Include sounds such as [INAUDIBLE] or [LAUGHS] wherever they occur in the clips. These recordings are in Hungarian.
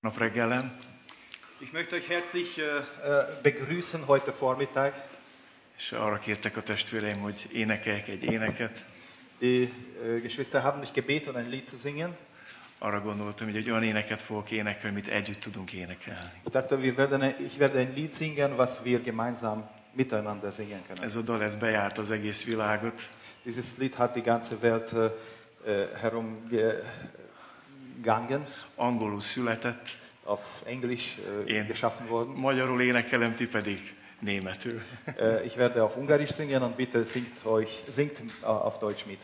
Nap reggelen. Ich möchte euch herzlich äh, äh, begrüßen heute Vormittag. És arra kértek a testvéreim, hogy énekeljek egy éneket. Die äh, Geschwister haben mich gebeten, ein Lied zu singen. Arra gondoltam, hogy egy olyan éneket fogok énekelni, amit együtt tudunk énekelni. Ich dachte, wir werden, ich werde ein Lied singen, was wir gemeinsam miteinander singen können. Ez a dal, ez bejárt az egész világot. Dieses Lied hat die ganze Welt äh, äh, herumgegangen, Angolul született. auf Englisch äh, Én geschaffen worden. magyarul énekelem, ti pedig németül. Äh, ich werde auf Ungarisch singen und bitte singt, euch, singt äh, auf Deutsch mit.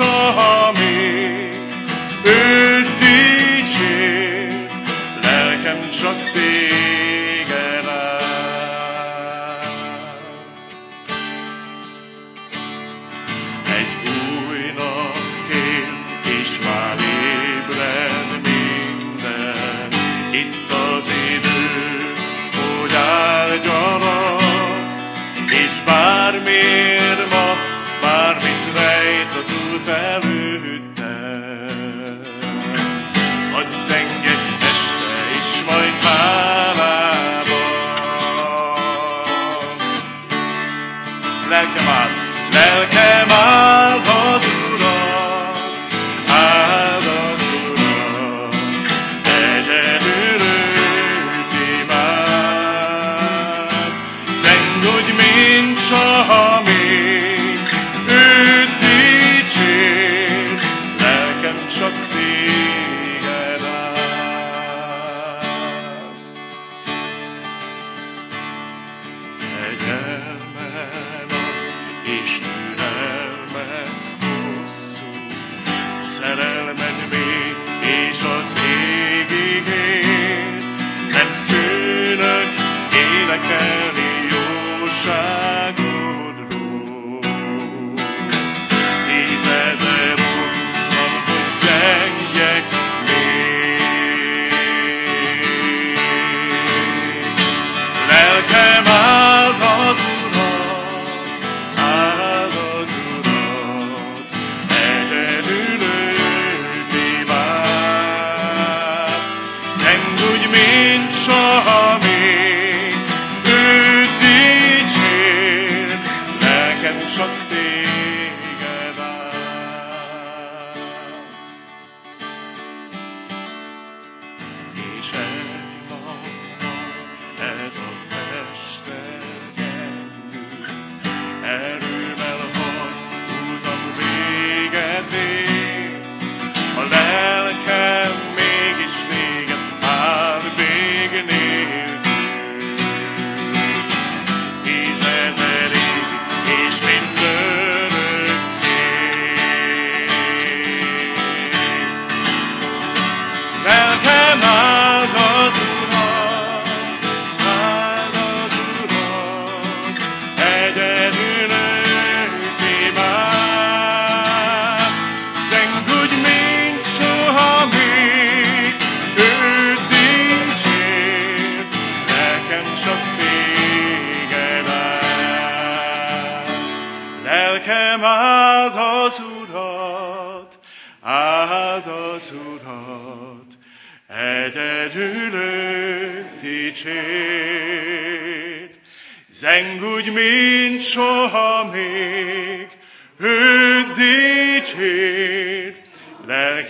Soha még, őt dicsért, lelkem csak téged rejt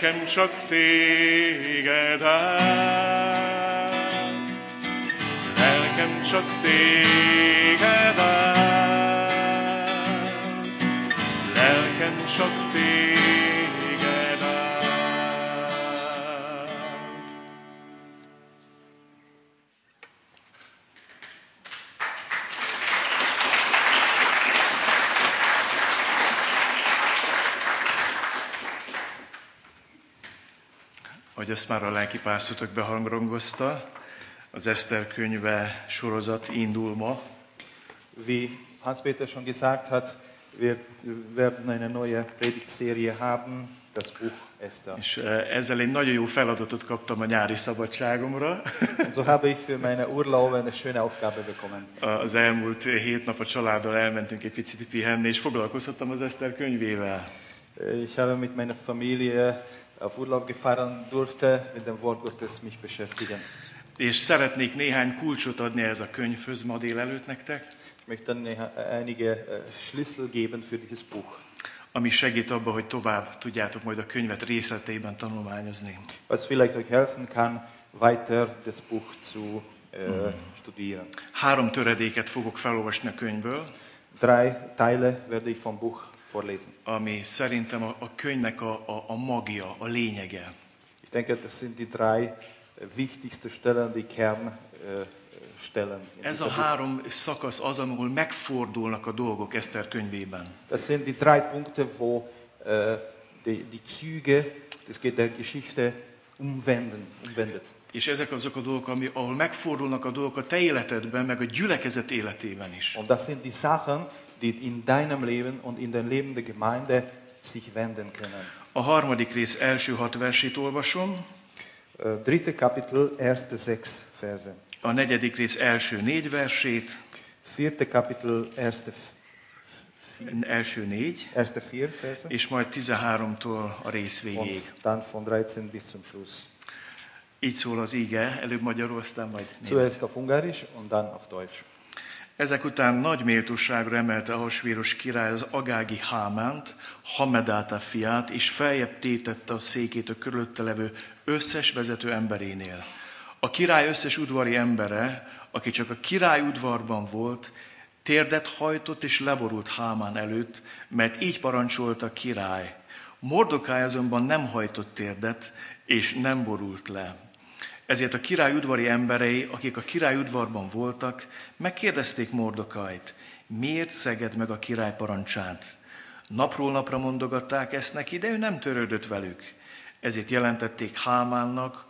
lelkem csak téged áld. Lelkem csak téged áld, lelkem csak téged ezt már a lelkipásztotok behangrongozta. Az Eszter könyve sorozat indul ma. Wie Hans-Peter schon gesagt hat, wir werden eine neue Predigtserie haben, das Buch Esther. És eh, ezzel egy nagyon jó feladatot kaptam a nyári szabadságomra. [LAUGHS] So habe ich für meine Urlaube eine schöne Aufgabe bekommen. Az elmúlt hét nap a családdal elmentünk egy picit pihenni, és foglalkozhattam az Eszter könyvével. Ich habe mit meiner Familie auf Urlaub gefahren, durfte mit dem Wort Gottes mich beschäftigen. És szeretnék néhány kulcsot adni ez a könyvhöz ma délelőtt nektek, Ich möchte einige äh, Schlüssel geben für dieses Buch, ami segít abba, hogy tovább tudjátok majd a könyvet részleteiben tanulmányozni. was vielleicht euch helfen kann, weiter das Buch zu äh, studieren. Három töredéket fogok felolvasni a könyvből, Drei Teile werde ich vom Buch vorlesen. ami szerintem a, a könyvnek a, a, a magja, a lényege. Ich denke, das sind die drei wichtigsten Stellen, die Kernstellen. in Ez a három szakasz az, ahol megfordulnak a dolgok Eszter könyvében. Das sind die drei Punkte, wo äh, die, die Züge geht der Geschichte umwenden, umwendet. És ezek azok a dolgok, ami, ahol megfordulnak a dolgok a te életedben, meg a gyülekezet életében is. Und das sind die Sachen, die in deinem Leben und in dem Leben der Gemeinde sich wenden können. A harmadik rész első hat versét olvasom, dritte Kapitel, erste sechs Verse. a negyedik rész első négy versét, Vierte Kapitel, erste, első négy, erste vier Verse. és majd 13-tól a rész végéig. Und dann von 13 bis zum Schluss. Így szól az íge, előbb magyarul, aztán majd német. Zuerst auf Ungarisch und dann auf Deutsch. Ezek után nagy méltóságra emelte Ahasvéros király az agági Hámánt, Hamedáta fiát, és feljebb tétette a székét a körülötte levő összes vezető emberénél. A király összes udvari embere, aki csak a király udvarban volt, térdet hajtott és leborult Hámán előtt, mert így parancsolta a király. Mordokály azonban nem hajtott térdet, és nem borult le. Ezért a király udvari emberei, akik a király udvarban voltak, megkérdezték Mordokajt, miért szeged meg a király parancsát. Napról napra mondogatták ezt neki, de ő nem törődött velük. Ezért jelentették Hámánnak,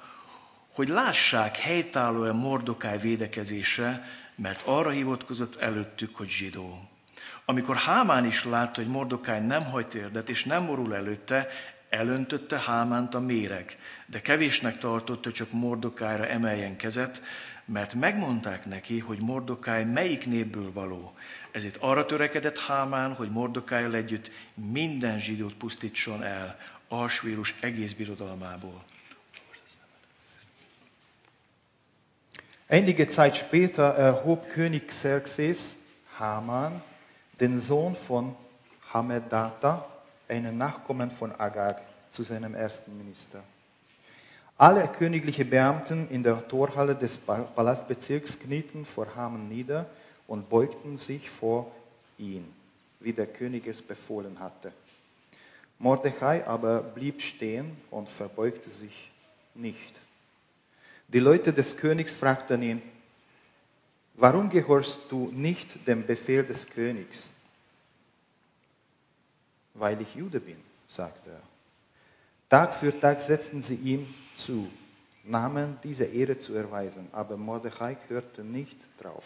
hogy lássák, helytálló-e Mordokály védekezése, mert arra hivatkozott előttük, hogy zsidó. Amikor Hámán is látta, hogy Mordokály nem hagy térdet és nem borul előtte, elöntötte Hámánt a méreg, de kevésnek tartotta, hogy csak Mordokájra emeljen kezet, mert megmondták neki, hogy Mordokáj melyik népből való. Ezért arra törekedett Hámán, hogy Mordokájjal együtt minden zsidót pusztítson el, Ahasvérus egész birodalmából. Einige Zeit später erhob König Xerxes Haman, den Sohn von Hamedata, einen Nachkommen von Agag, zu seinem ersten Minister. Alle königliche Beamten in der Torhalle des Pa- Palastbezirks knieten vor Haman nieder und beugten sich vor ihn, wie der König es befohlen hatte. Mordechai aber blieb stehen und verbeugte sich nicht. Die Leute des Königs fragten ihn, warum gehorchst du nicht dem Befehl des Königs? Weil ich Jude bin, sagte er. Tag für Tag setzten sie ihm zu, nahmen diese Ehre zu erweisen, aber Mordechai hörte nicht drauf.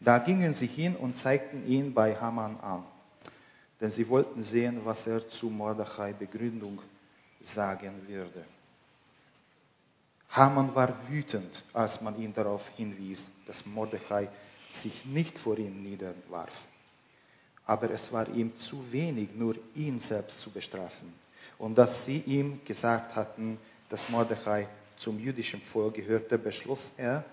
Da gingen sie hin und zeigten ihn bei Haman an, denn sie wollten sehen, was er zu Mordechai Begründung sagen würde. Haman war wütend, als man ihn darauf hinwies, dass Mordechai sich nicht vor ihm niederwarf. Aber es war ihm zu wenig, nur ihn selbst zu bestrafen. Und dass sie ihm gesagt hatten, dass Mordechai zum jüdischen Volk gehörte, beschloss er,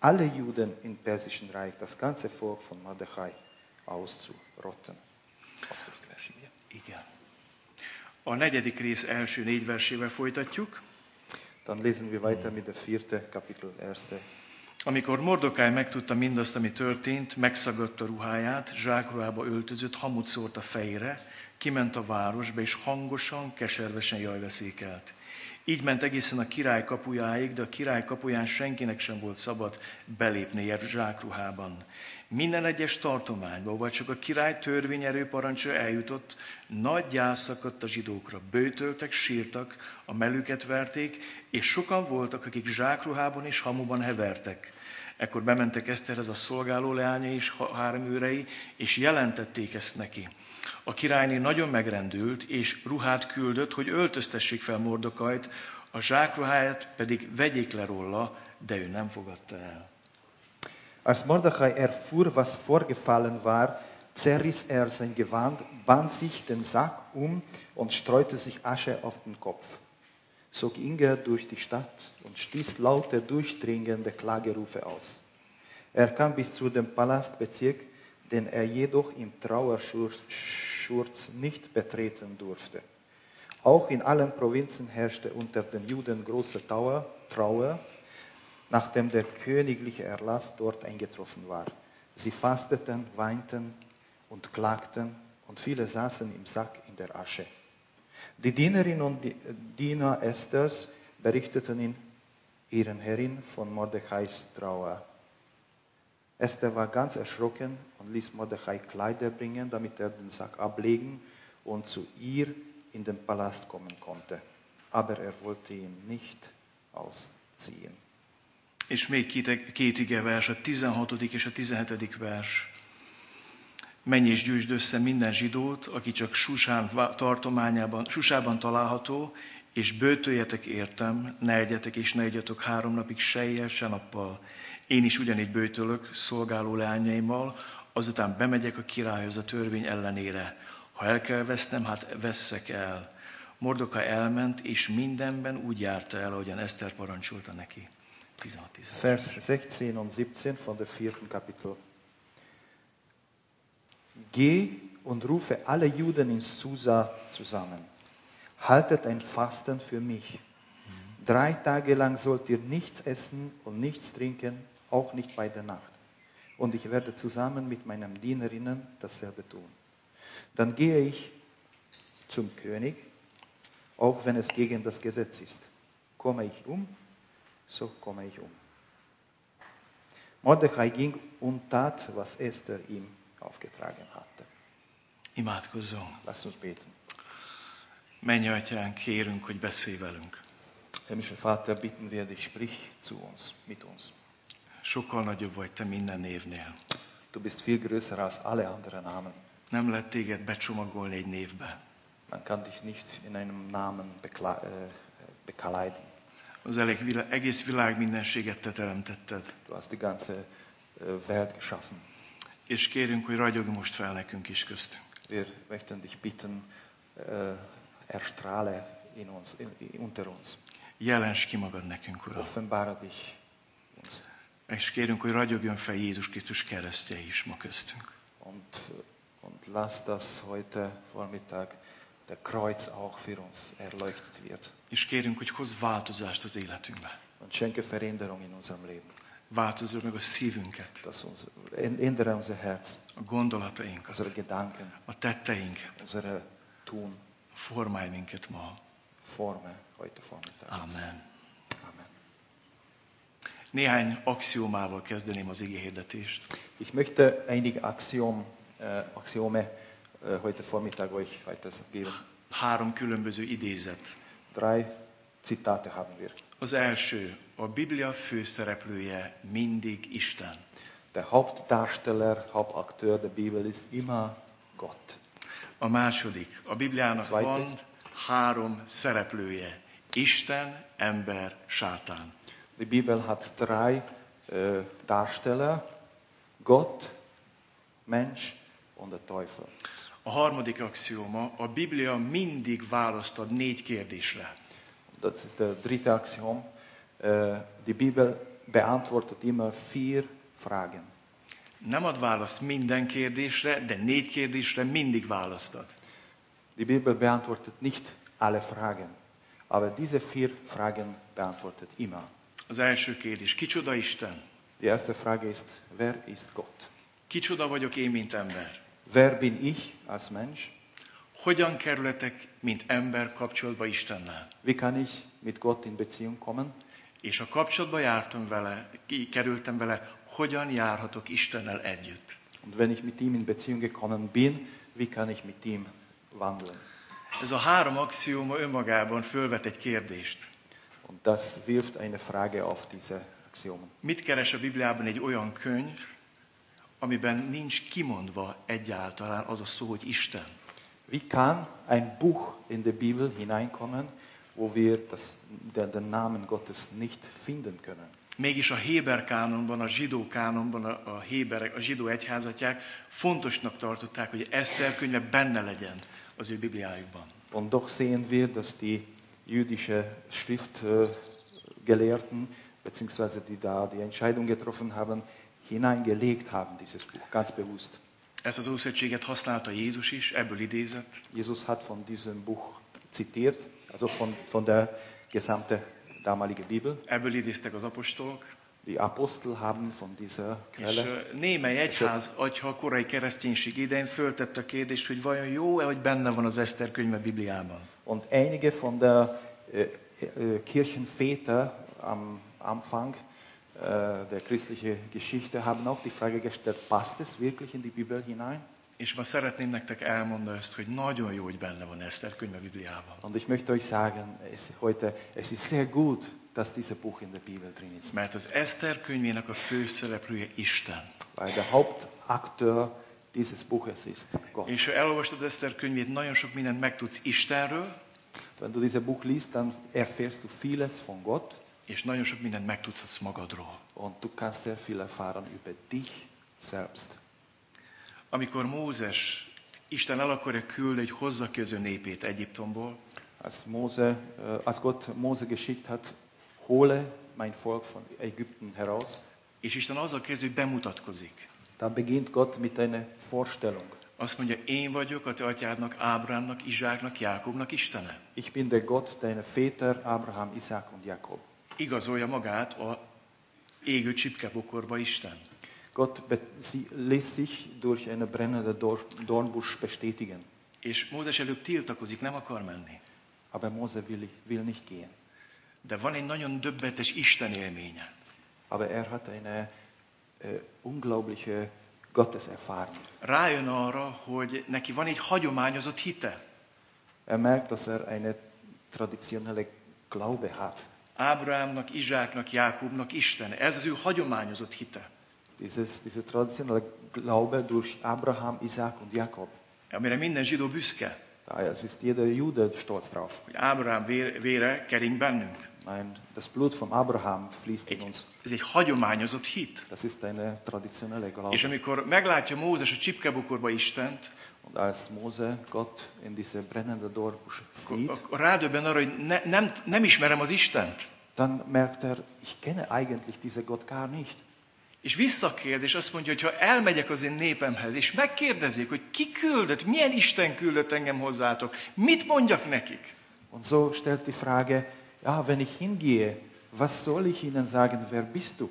alle Juden im Persischen Reich, das ganze Volk von Mordechai, auszurotten. Igen. A negyedik rész első négy versével folytatjuk. Dann lesen wir weiter mit der vierten Kapitel, erste. Amikor Mordokály megtudta mindazt, ami történt, megszagadta ruháját, zsákruhába öltözött, hamut szórt a fejére, Kiment a városba, és hangosan, keservesen jajveszékelt. Így ment egészen a király kapujáig, de a király kapuján senkinek sem volt szabad belépni zsákruhában. Minden egyes tartományban, vagy csak a király törvényerő parancsa eljutott, nagy gyász szakadt a zsidókra. Bőtöltek, sírtak, a melüket verték, és sokan voltak, akik zsákruhában és hamuban hevertek. Ekkor bementek Eszterhez a szolgáló leánya és háromőrei, és jelentették ezt neki. A királyné nagyon megrendült, és ruhát küldött, hogy öltöztessék fel Mordokajt, a zsákruháját pedig vegyék le róla, de ő nem fogadta el. Als Mordechai erfuhr, was vorgefallen war, zerriss er sein Gewand, band sich den Sack um und streute sich Asche auf den Kopf. So ging durch die Stadt und stieß laute, durchdringende Klagerufe aus. Er kam bis zu dem Palastbezirk, den er jedoch im Trauerschurz nicht betreten durfte. Auch in allen Provinzen herrschte unter den Juden große Trauer, Trauer, nachdem der königliche Erlass dort eingetroffen war. Sie fasteten, weinten und klagten und viele saßen im Sack in der Asche. Die Dienerinnen und Diener Esthers berichteten in ihren Herrin von Mordechais Trauer. Esther war ganz erschrocken und ließ Mordechai Kleider bringen, damit er den Sack ablegen und zu ihr in den Palast kommen konnte. Aber er wollte ihn nicht ausziehen. És még két, két ige vers, a 16. és a 17. vers. Menj és gyűjtsd össze minden zsidót, aki csak Susán tartományában, Susában található, és bőtöljetek értem, ne egyetek és ne egyetek három napig se éjjel, se nappal. Én is ugyanígy bőtölök szolgáló leányaimmal, azután bemegyek a királyhoz a törvény ellenére. Ha el kell vesznem, hát vesszek el. Mordoka elment, és mindenben úgy járta el, ahogyan Eszter parancsolta neki. 16, 16. Vers 16 und 17 von der vierten Kapitel. Geh und rufe alle Juden in Susa zusammen. Haltet ein Fasten für mich. Drei Tage lang sollt ihr nichts essen und nichts trinken, auch nicht bei der Nacht. Und ich werde zusammen mit meinen Dienerinnen dasselbe tun. Dann gehe ich zum König, auch wenn es gegen das Gesetz ist. Komme ich um, so komme ich um. Mordechai ging und tat, was Esther ihm aufgetragen hatte. Imádkozzunk. Lass uns beten. Menj, Atyánk, kérünk, hogy beszélj velünk. Himmlischer Vater, bitten wir dich, sprich zu uns, mit uns. Sokkal nagyobb vagy te minden névnél. Du bist viel größer als alle anderen Namen. Nem lehet téged becsomagolni egy névbe. Man kann dich nicht in einem Namen bekla- äh, bekleiden. Az elég egész világ mindenséget te teremtetted. Du hast die ganze äh, Welt geschaffen. És kérünk, hogy ragyog most fel nekünk is köztünk. Wir möchten dich bitten, äh, erstrahle in uns, in, unter uns. Jelens ki magad nekünk, Uram. Offenbare dich uns. És kérünk, hogy ragyogjon fel Jézus Krisztus keresztje is ma köztünk. Und, und lass das heute Vormittag der Kreuz auch für uns erleuchtet wird. És kérünk, hogy hozz változást az életünkbe. Und schenke Veränderung in unserem Leben. Változol meg a szívünket, Dass uns, ändere unser Herz, a gondolatainkat, unsere Gedanken, a tetteinket, unsere Tun, formálj minket ma. Forme heute Vormittag. Amen. Amen. Néhány axiómával kezdeném az ige hirdetést. Ich möchte einige Axiom, äh, Axiome äh, heute Vormittag euch weitergeben. Három különböző idézet. Drei Zitate haben wir. Az első, a Biblia főszereplője mindig Isten. Der Hauptdarsteller, Hauptakteur der Bibel ist immer Gott. A második, a Bibliának Zweite. van három szereplője. Isten, ember, sátán. Die Bibel hat drei äh, Darsteller, Gott, Mensch und der Teufel. A harmadik axióma, a Biblia mindig választ ad négy kérdésre. Das ist der dritte Axiom. Äh, die Bibel beantwortet immer vier Fragen. Nem ad választ minden kérdésre, de négy kérdésre mindig választ ad. Die Bibel beantwortet nicht alle Fragen, aber diese vier Fragen beantwortet immer. Az első kérdés, kicsoda Isten? Die erste Frage ist, wer ist Gott? Kicsoda vagyok én, mint ember? Wer bin ich als Mensch? Hogyan kerületek, mint ember kapcsolatba Istennel. Wie kann ich mit Gott in Beziehung kommen? És a kapcsolatba jártam vele, kerültem vele, hogyan járhatok Istennel együtt. Und wenn ich mit ihm in Beziehung gekommen bin, wie kann ich mit ihm wandeln? Ez a három axióma önmagában fölvet egy kérdést. Und das wirft eine Frage auf diese Axiomen. Mit keres a Bibliában egy olyan könyv, amiben nincs kimondva egyáltalán az a szó, hogy Isten? Wie kann ein Buch in der Bibel hineinkommen, wo wir das, den, den Namen Gottes nicht finden können? Mégis a Héber kánonban, a zsidó kánonban, a, a, Héberek, a zsidó egyházatják fontosnak tartották, hogy Eszter könyve benne legyen az ő Bibliájukban. Und doch sehen wir, dass die jüdische Schriftgelehrten, beziehungsweise die da die Entscheidung getroffen haben, hineingelegt haben, dieses Buch, ganz bewusst. Ezt az Ószövetséget használta Jézus is, ebből idézett. Jesus hat von diesem Buch zitiert, also von, von der gesamten damaligen Bibel. Ebből idéztek az apostolok, Die Apostel haben von dieser és Quelle, ö, némely egyház, agyha a korai kereszténység idején föltette a kérdést, hogy vajon jó-e, hogy benne van az Eszter könyve Bibliában. und einige von der äh, äh, Kirchenväter am Anfang der christlichen Geschichte haben auch die Frage gestellt, passt es wirklich in die Bibel hinein? És ma szeretném nektek elmondani ezt, hogy nagyon jó, hogy benne van Eszter könyve Bibliában. Und ich möchte euch sagen, es, heute, es ist sehr gut, dass dieses Buch in der Bibel drin ist. Mert az Eszter könyvének a főszereplője Isten. Weil der Hauptakteur dieses Buches ist Gott. És ha elolvastad Eszter könyvét, nagyon sok mindent megtudsz Istenről, Wenn du dieses Buch liest, dann erfährst du vieles von Gott és nagyon sok mindent megtudhatsz magadról. und du kannst sehr viel erfahren über dich selbst. Amikor Mózes, Isten el akarja küldeni, hogy hozza ki az ő népét Egyiptomból, Als, Mose, äh, als Gott Mose geschickt hat, hole mein Volk von Ägypten heraus, és Isten azzal kezdő, hogy bemutatkozik. dann beginnt Gott mit einer Vorstellung. Azt mondja, én vagyok a te atyádnak, Ábrámnak, Izsáknak, Jákobnak Istene. Ich bin der Gott deiner Väter, Abraham, Isaac und Jakob. Igazolja magát a égő csipkebokorba Isten. Gott lässt sich durch eine brennende Dor- Dornbusch bestätigen. És Mózes előbb tiltakozik, nem akar menni. Aber Mose will, will nicht gehen. De van egy nagyon döbbetes Isten élménye. Aber er hat eine äh, unglaubliche Gotteserfahrung. Rájön arra, hogy neki van egy hagyományozott hite. Er merkt, dass er eine traditionelle Glaube hat. Ábrámnak, Izsáknak, Jákobnak Istene. Ez az ő hagyományozott hite. Dieses, dieser traditionelle Glaube durch Abraham, Isaac und Jakob. Amire minden zsidó büszke, Daher ist jeder Jude stolz drauf. hogy Ábrám vére, vére kering bennünk. Nein, das Blut von Abraham fließt in Egy, uns. ez egy hagyományozott hit. Das ist eine traditionelle És Glaube. amikor meglátja Mózes a csipkebokorba Istent, Und als Mose Gott in diese brennende akkor, sieht, rádöbben arra, hogy ne, nem, nem ismerem az Istent. dann merkt er, ich kenne eigentlich diesen Gott gar nicht. És visszakérdez, és azt mondja, hogy ha elmegyek az én népemhez, és megkérdezik, hogy ki küldött, milyen Isten küldött engem hozzátok, mit mondjak nekik? Und so stellt die Frage, ja, wenn ich hingehe, was soll ich ihnen sagen, wer bist du?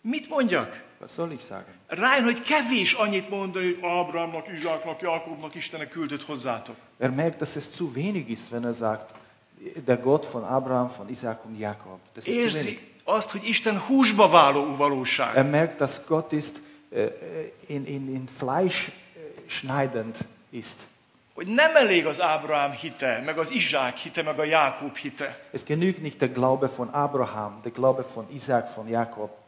Mit mondjak? Was soll ich sagen? Rájön, hogy kevés annyit mondani, hogy Ábrámnak, Izsáknak, Jákobnak Istenek küldött hozzátok. Er merkt, dass es zu wenig ist, wenn er sagt, der Gott von Abraham, von Isaac und Jakob. Das ist zu Érzi wenig. azt, hogy Isten húsba váló valóság. Er merkt, dass Gott ist, äh, in, in, in Fleisch äh, schneidend ist. Hogy nem elég az Ábrám hite, meg az Izsák hite, meg a Jákob hite. Es genügt nicht der Glaube von Abraham, der Glaube von Isaac, von Jakob.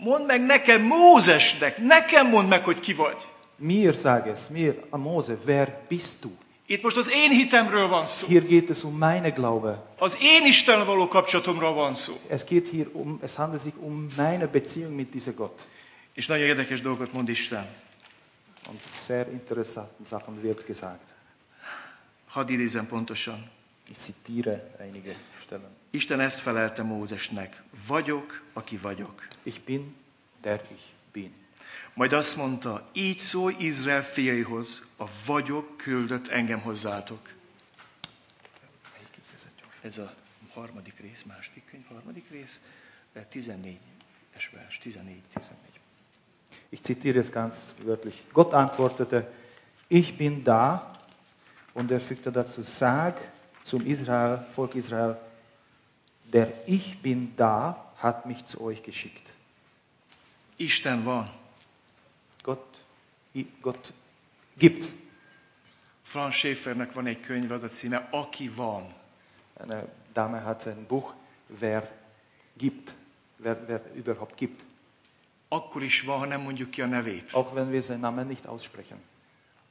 Mondd meg nekem, Mózesnek, nekem mondd meg, hogy ki vagy. Mir sag es, mir, a Mose, wer bist du? Itt most az én hitemről van szó. Hier geht es um meine Glaube. Az én Isten való kapcsolatomról van szó. Es geht hier um, es handelt sich um meine Beziehung mit diesem Gott. És nagyon érdekes dolgot mond Isten. Und sehr interessante Sachen wird gesagt. Hadd idézem pontosan. Ich zitiere einige Stellen. Isten ezt felelte Mózesnek. Vagyok, aki vagyok. Ich bin, der ich bin. Majd azt mondta, így szólj Izrael fiaihoz, a vagyok küldött engem hozzátok. Ez a harmadik rész, második könyv, harmadik rész, 14-es vers, 14-14. Ich zitiere es ganz wörtlich. Gott antwortete, ich bin da, Und er fügte dazu, sag zum Israel, Volk Israel, der Ich bin da, hat mich zu euch geschickt. Isten van. Gott, Gott gibt's. Franz Schaeffernek van egy könyv, az a címe Aki van. Eine Dame hat ein Buch, wer gibt, wer, wer überhaupt gibt. Akkor is van, ha nem mondjuk ki a nevét. Auch wenn wir seinen Namen nicht aussprechen.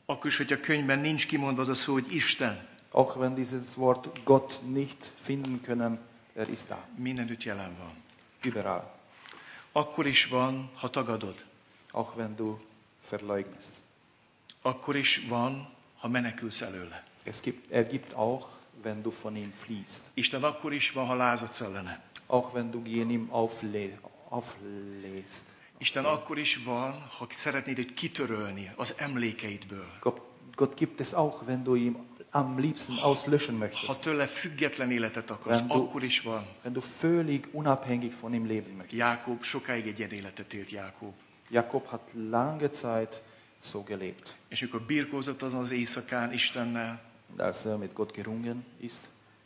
Akkor is, hogy a könyvben nincs kimondva az a szó, hogy Isten. Auch wenn dieses Wort Gott nicht finden können, er ist da, Mindenütt jelen van. überall. Akkor is van, ha tagadod. Auch wenn du verleugnest. Akkor is van, ha menekülsz előle. Es gibt, er gibt auch, wenn du von ihm fliehst. Isten akkor is van, ha lázadsz ellene. Auch wenn du gegen ihm aufle auflässt. Isten akkor is van, ha szeretnéd, hogy kitörölni az emlékeidből. Gott, Gott gibt es auch, wenn du ihn am liebsten auslöschen Ha möchtest. tőle független életet akarsz, du- akkor is van. Wenn du völlig unabhängig von ihm leben möchtest. Jákob sokáig egy ilyen életet élt Jákob. Jakob hat lange Zeit so gelebt. És mikor birkózott azon az éjszakán Istennel, als er mit Gott gerungen ist,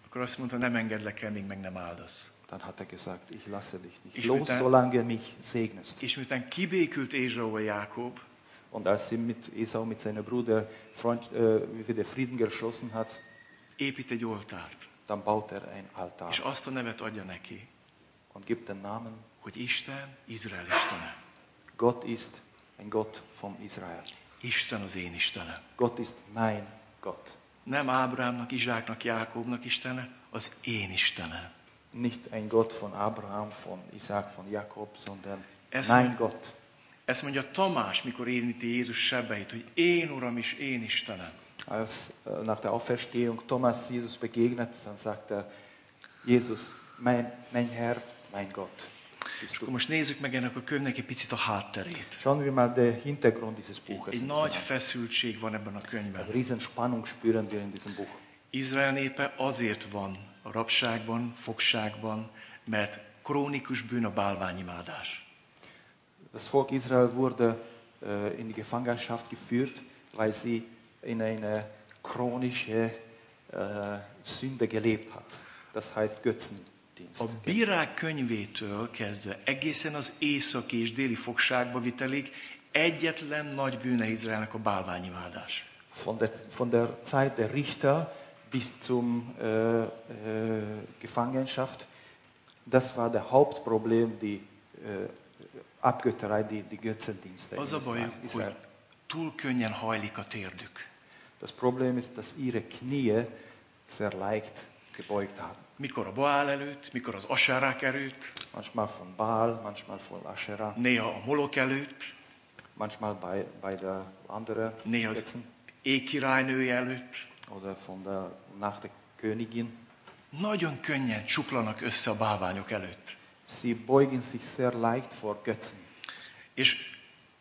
akkor azt mondta, nem engedlek el, míg meg nem áldasz. dann hat er gesagt, ich lasse dich nicht Ich los, solange mich segnest. És miután kibékült Ézsauval Jákob, Und als sie mit Esau, mit seinem Bruder, Freund, äh, wieder Frieden geschlossen hat, épít egy oltárt, dann baut er ein Altar és azt a nevet adja neki, und gibt den Namen, hogy Isten Izrael Istene. Gott ist ein Gott vom Israel. Isten az én Istenem. Gott ist mein Gott. Nem Ábrámnak, Izsáknak, Jákobnak Istene, az én Istenem. Nicht ein Gott von Abraham, von Isaac, von Jakob, sondern Es- mein Gott. Ezt mondja Tamás, mikor érinti Jézus sebeit, hogy én Uram és én Istenem. Als äh, nach der Auferstehung Thomas Jesus begegnet, dann sagt er, Jesus, mein, mein Herr, mein Gott. Akkor most nézzük meg ennek a könyvnek egy picit a hátterét. Schauen wir mal den Hintergrund dieses Buches. Egy nagy feszültség van ebben a könyvben. Eine riesen Spannung spüren wir in diesem Buch. Izrael népe azért van a rabságban, fogságban, mert krónikus bűn a bálványimádás. Das Volk Israel wurde äh, in die Gefangenschaft geführt, weil sie in eine chronische äh, Sünde gelebt hat. Das heißt Götzendienst. A bírák könyvétől kezdve egészen az északi és déli fogságba vitelig egyetlen nagy bűne Izraelnek a bálványimádás. Von der, von der Zeit der Richter bis zum äh, äh, Gefangenschaft, das war der Hauptproblem, die Abgötterei, die, die Götzendienste. Az a bajuk, hogy túl könnyen hajlik a térdük. Das Problem ist, dass ihre Knie sehr leicht gebeugt haben. Mikor a Baál előtt, mikor az Asárák előtt, Manchmal von Baal, manchmal von Asherah, néha a Molok előtt, manchmal bei, bei der anderen néha az ékirálynője előtt. oder von der, nach der Königin. Nagyon könnyen csuklanak össze a bálványok előtt. Sie beugen sich sehr leicht vor Götzen. És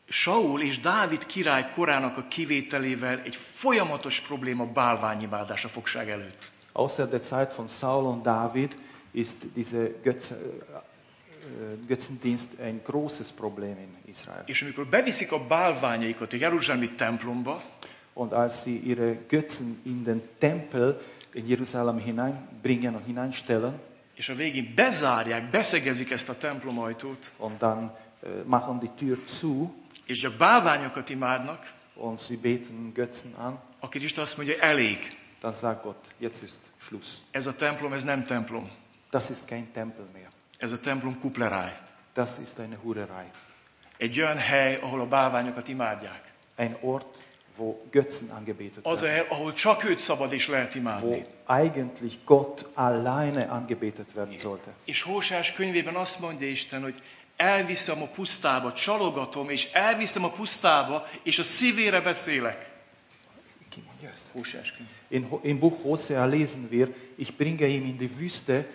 Saul és Dávid király korának a kivételével egy folyamatos probléma bálványimádás a fogság előtt. Außer der Zeit von Saul und David ist dieser Götze, äh, Götzendienst ein großes Problem in Israel. És amikor beviszik a bálványaikat a Jeruzsálemi templomba, Und als sie ihre Götzen in den Tempel in Jerusalem hineinbringen und hineinstellen, és a végén bezárják, beszegezik ezt a templomajtót, und dann äh, machen die Tür zu és csak bálványokat imádnak, und sie beten Götzen an, akkor Isten azt mondja, elég. dann sagt Gott, jetzt ist Schluss. Ez a templom, ez nem templom. Das ist kein Tempel mehr. Ez a templom kupleráj. Das ist eine Hurerei. Egy olyan hely, ahol a bálványokat imádják. Ein Ort, wo Götzen angebetet werden. hely, ahol csak őt szabad és lehet Wo imádni. eigentlich Gott alleine angebetet werden sollte. És Hósás könyvében azt mondja Isten, hogy elviszem a pusztába, csalogatom, és elviszem a pusztába, és a szívére beszélek. Hósás könyv. In, Im Buch Hosea lesen wir, ich bringe ihn in die Wüste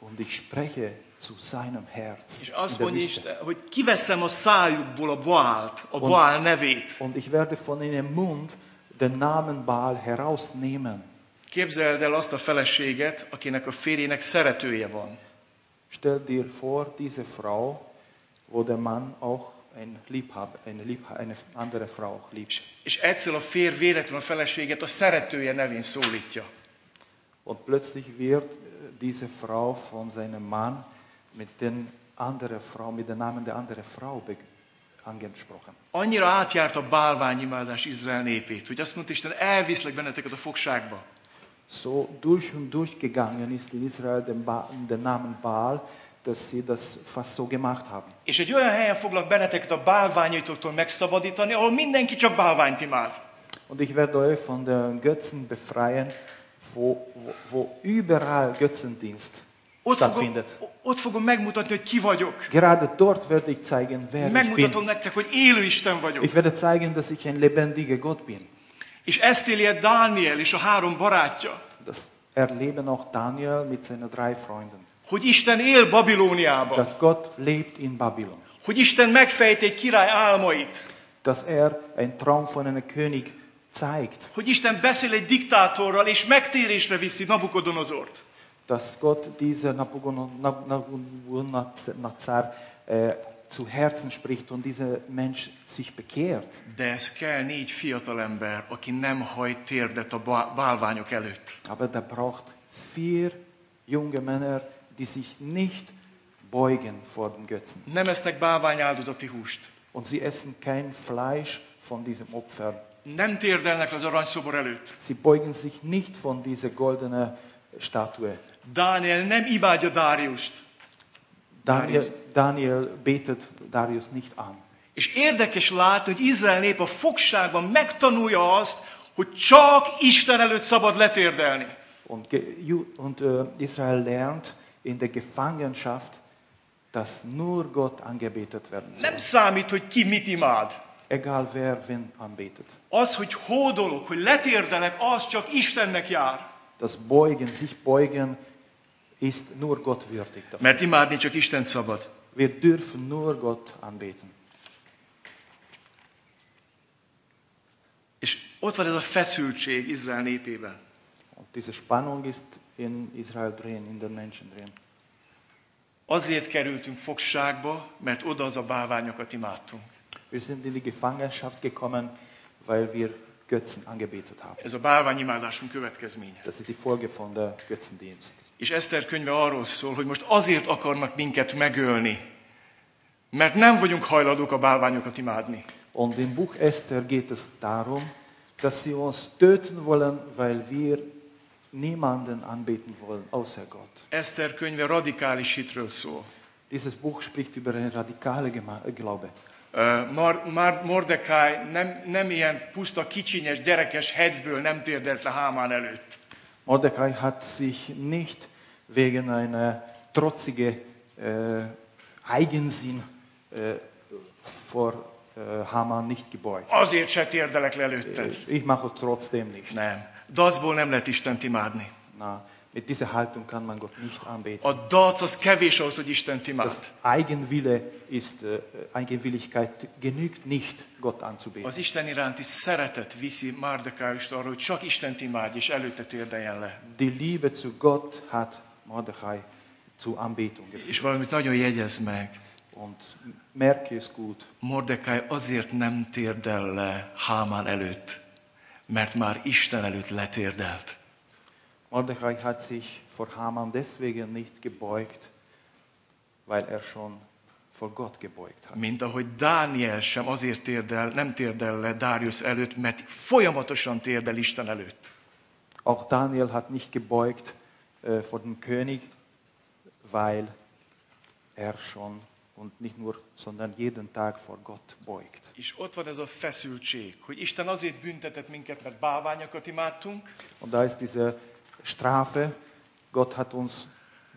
und ich spreche zu seinem Herz. És azt mondja. Isten, hogy kiveszem a szájukból a Baált, a Baál nevét. Und ich werde von ihrem Mund den Namen Baal herausnehmen. Képzeld el azt a feleséget, akinek a férjének szeretője van. Stell dir vor, diese Frau, wo der Mann auch ein Liebhab, eine, Liebha eine andere Frau auch liebt. És egyszer a férj véletlenül a feleséget a szeretője nevén szólítja. Und plötzlich wird äh, diese Frau von seinem Mann mit den anderen Frau, mit dem Namen der anderen Frau angesprochen. Annyira átjárt a bálványimádás Izrael népét, hogy azt mondta Isten, elviszlek benneteket a fogságba. So durch und durch gegangen ist in Israel den, ba den Namen Baal, dass sie das fast so gemacht haben. És egy olyan helyen foglak benneteket a bálványaitoktól megszabadítani, ahol mindenki csak bálványt imád. Und ich werde euch von den Götzen befreien, wo, wo, wo überall Götzendienst Ott fogom, stattfindet. ott fogom megmutatni, hogy ki vagyok. Gerade dort werde ich zeigen, wer ich Megmutatom bin. nektek, hogy élő Isten vagyok. Ich werde zeigen, dass ich ein lebendiger Gott bin. És ezt éli el Dániel és a három barátja, Das erleben auch Daniel mit seinen drei Freunden. hogy Isten él Babilóniában, Dass Gott lebt in Babylon. hogy Isten megfejt egy király álmait, Dass er ein Traum von einem König zeigt. hogy Isten beszél egy diktátorral, és megtérésre viszi Nabukodonozort. Dass Gott dieser Nabucodonosor äh, zu Herzen spricht und dieser Mensch sich bekehrt. De ez kell négy fiatal ember, aki nem hajt térdet a bá- bálványok előtt. Aber da braucht vier junge Männer, die sich nicht beugen vor den Götzen. Nem esznek bálványáldozati húst. Und sie essen kein Fleisch von diesem Opfer. Nem térdelnek az aranyszobor előtt. Sie beugen sich nicht von dieser goldenen Statue. Dániel nem imádja Dáriust. Daniel. Daniel betet Darius nicht an. És érdekes látni, hogy Izrael nép a fogságban megtanulja azt, hogy csak Isten előtt szabad letérdelni. Und, und äh, Israel lernt in der Gefangenschaft, dass nur Gott angebetet werden soll. Nem számít, hogy ki mit imád. Egal wer wen anbetet. Az, hogy hódolok, hogy letérdelek, az csak Istennek jár. Das Beugen, sich beugen, ist nur Gott würdig. Dafür. Mert imádni csak Isten szabad. Wir dürfen nur Gott anbeten. És ott van ez a feszültség Izrael népében. Und diese Spannung ist in Israel drin, in den Menschen drin. Azért kerültünk fogságba, mert oda az a bálványokat imádtunk. Wir sind in die Gefangenschaft gekommen, weil wir Götzen angebetet haben. Ez a bálványimádásunk következménye. Das ist die Folge von der Götzendienst. És Eszter könyve arról szól, hogy most azért akarnak minket megölni, mert nem vagyunk hajlandók a bálványokat imádni. Und im Buch Esther geht es darum, dass sie uns töten wollen, weil wir niemanden anbeten wollen, außer Gott. Eszter könyve radikális hitről szól. Dieses Buch spricht über eine radikale Gema- Glaube. Ö, Mar, Mar, Mordecai nem, nem ilyen puszta, kicsinyes, gyerekes hecből nem térdelt le Hámán előtt. Mordecai hat sich nicht wegen einer trotzigen äh, Eigensinn äh, vor äh, Haman nicht gebeugt. Azért se térdelek le előtted. Äh, Ich mache es trotzdem nicht. Nem. Dacból nem lehet Istent imádni. Na, mit dieser Haltung kann man Gott nicht anbeten. A dac az kevés ahhoz, hogy Istent imád. Das Eigenwille ist, äh, Eigenwilligkeit genügt nicht, Gott anzubeten. Az Isten iránti szeretet viszi Márdekáist arra, hogy csak Istent imádj, és előtte térdeljen le. Die Liebe zu Gott hat Mordechai zu Anbetung És geführt. valamit nagyon jegyez meg. Und merke es gut, Mordecai azért nem térdel le Hámán előtt, mert már Isten előtt letérdelt. Mordechai hat sich vor Haman deswegen nicht gebeugt, weil er schon vor Gott gebeugt hat. Mint ahogy Dániel sem azért térdel, nem térdel le Darius előtt, mert folyamatosan térdel Isten előtt. Auch Daniel hat nicht gebeugt äh, vor dem König, weil er schon und nicht nur, sondern jeden Tag vor Gott beugt. És ott van ez a feszültség, hogy Isten azért büntetett minket, mert bálványokat imádtunk, Und da ist diese Strafe, Gott hat uns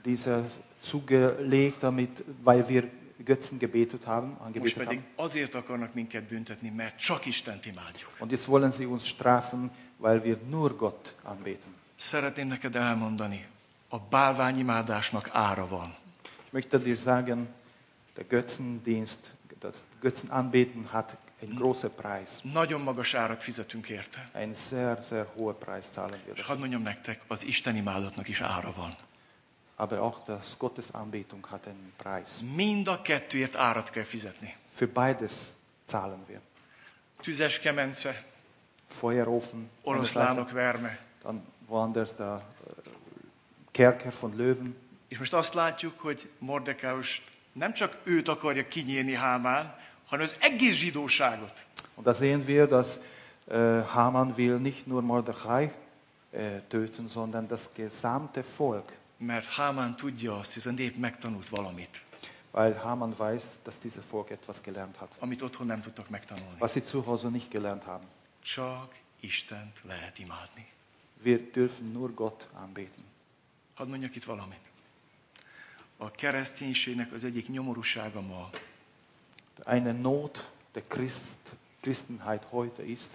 diese zugelegt, damit, weil wir Götzen gebetet haben, most angebetet pedig haben. azért akarnak minket büntetni, mert csak Istent imádjuk. Und jetzt wollen sie uns strafen, weil wir nur Gott anbeten. Szeretném neked elmondani, a bálványimádásnak ára van. Ich möchte dir sagen, der Götzendienst, das Götzenanbeten hat einen großen Preis. Nagyon magas árat fizetünk érte. Einen sehr, sehr hohen Preis zahlen wir. És hadd mondjam nektek, az Isten imádatnak is ára van. aber auch das Gottesanbetung hat einen Preis. Mind a kettőért árat kell fizetni. Für beides zahlen wir. Tüzes kemence, Feuerofen, oroszlánok verme. dann woanders der äh, Kerker von Löwen. És most azt látjuk, hogy Mordekáus nem csak őt akarja kinyírni Hámán, hanem az egész zsidóságot. Und da sehen wir, dass äh, Haman will nicht nur Mordechai äh, töten, sondern das gesamte Volk, Mert Hámán tudja azt, hogy ez a nép megtanult valamit, weil Haman weiß, dass dieses Volk etwas gelernt hat, amit otthon nem tudtak megtanulni. was sie zu Hause nicht gelernt haben. Csak Istent lehet imádni. Wir dürfen nur Gott anbeten. Hadd mondjak itt valamit. A kereszténységnek az egyik nyomorúsága ma, Eine Not der Christ, Christenheit heute ist,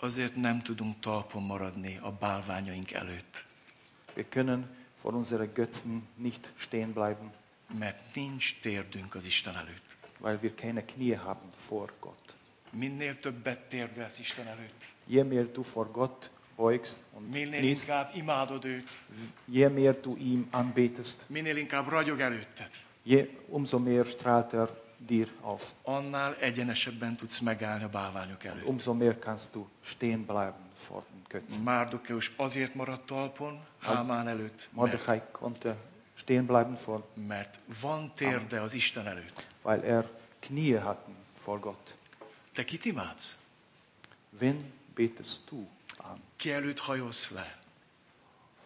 azért nem tudunk talpon maradni a bálványaink előtt, wir können vor unseren Götzen nicht stehen bleiben, mert nincs térdünk az Isten előtt. weil wir keine Knie haben vor Gott. Minél többet térdelsz Isten előtt, Je mehr du vor Gott beugst und minél kniest, inkább imádod őt, je mehr du ihm anbetest, minél inkább ragyog előtted, je, umso mehr strahlt er dir auf. annál egyenesebben tudsz megállni a bálványok előtt. Umso mehr kannst du stehen bleiben vor den Götzen. Márdokeus azért maradt talpon Hámán előtt, Mordechai konnte stehen bleiben vor, mert van térde az Isten előtt. weil er Knie hatten vor Gott. Te kit imádsz? Wen betest du an? Ki előtt hajolsz le?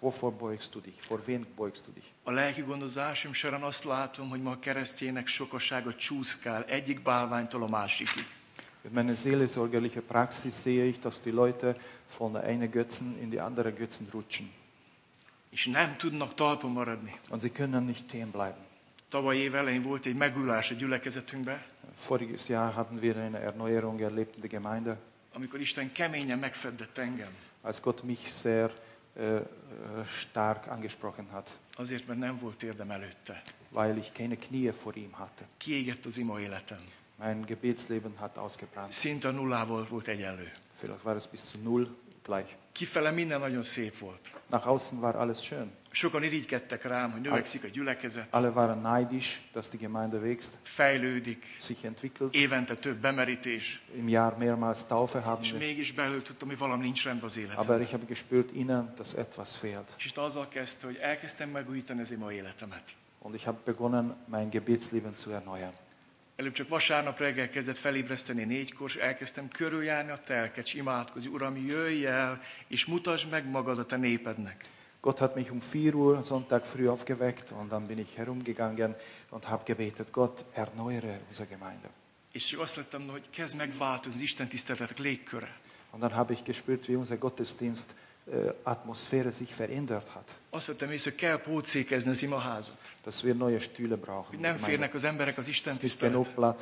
Wovor beugst du dich? Vor wen beugst du dich? A lelki gondozásom során azt látom, hogy ma a keresztjének sokasága csúszkál egyik bálványtól a másikig. In meiner seelsorgerlichen Praxis sehe ich, dass die Leute von der einen Götzen in die andere Götzen rutschen. És nem tudnak talpon maradni. Und sie können nicht stehen bleiben. Tavaly év elején volt egy megújulás a gyülekezetünkbe, Voriges Jahr hatten wir eine Erneuerung erlebt in der Gemeinde, amikor Isten keményen megfedett engem. als Gott mich sehr stark angesprochen hat, Azért, mert nem volt érdem előtte. weil ich keine Knie vor ihm hatte. Kiégett az ima életem. Mein Gebetsleben hat ausgebrannt. Szinte a nullával volt egyenlő. Vielleicht war es bis zu null gleich. Kifele minden nagyon szép volt. Nach außen war alles schön. Sokan irigykedtek rám, hogy növekszik a gyülekezet, Alle waren neidisch, dass die Gemeinde wächst, fejlődik, sich entwickelt. évente több bemerítés, Im Jahr mehrmals Taufe haben és wir. mégis belül tudtam, hogy valami nincs rendben az életem. Aber ich habe gespürt innen, dass etwas fehlt. És itt azzal kezdte, hogy elkezdtem megújítani az ima életemet. Und ich habe begonnen, mein Gebetsleben zu erneuern. Előbb csak vasárnap reggel kezdett felébreszteni négykor, és elkezdtem körüljárni a telket, és imádkozni. Uram, jöjj el, és mutasd meg magad a te népednek. Gott hat mich um 4 Uhr Sonntag früh aufgeweckt und dann bin ich herumgegangen und habe gebetet, Gott, erneuere unsere Gemeinde. És azt lettem, hogy kezd megváltozni Isten tiszteletek légköre. Und dann habe ich gespürt, wie unser Gottesdienst Atmosphäre sich verändert hat. Azt vettem észre, hogy kell pótszékezni az imaházat. Dass wir neue Stühle brauchen. Hogy nem férnek az emberek az Isten tiszteletre.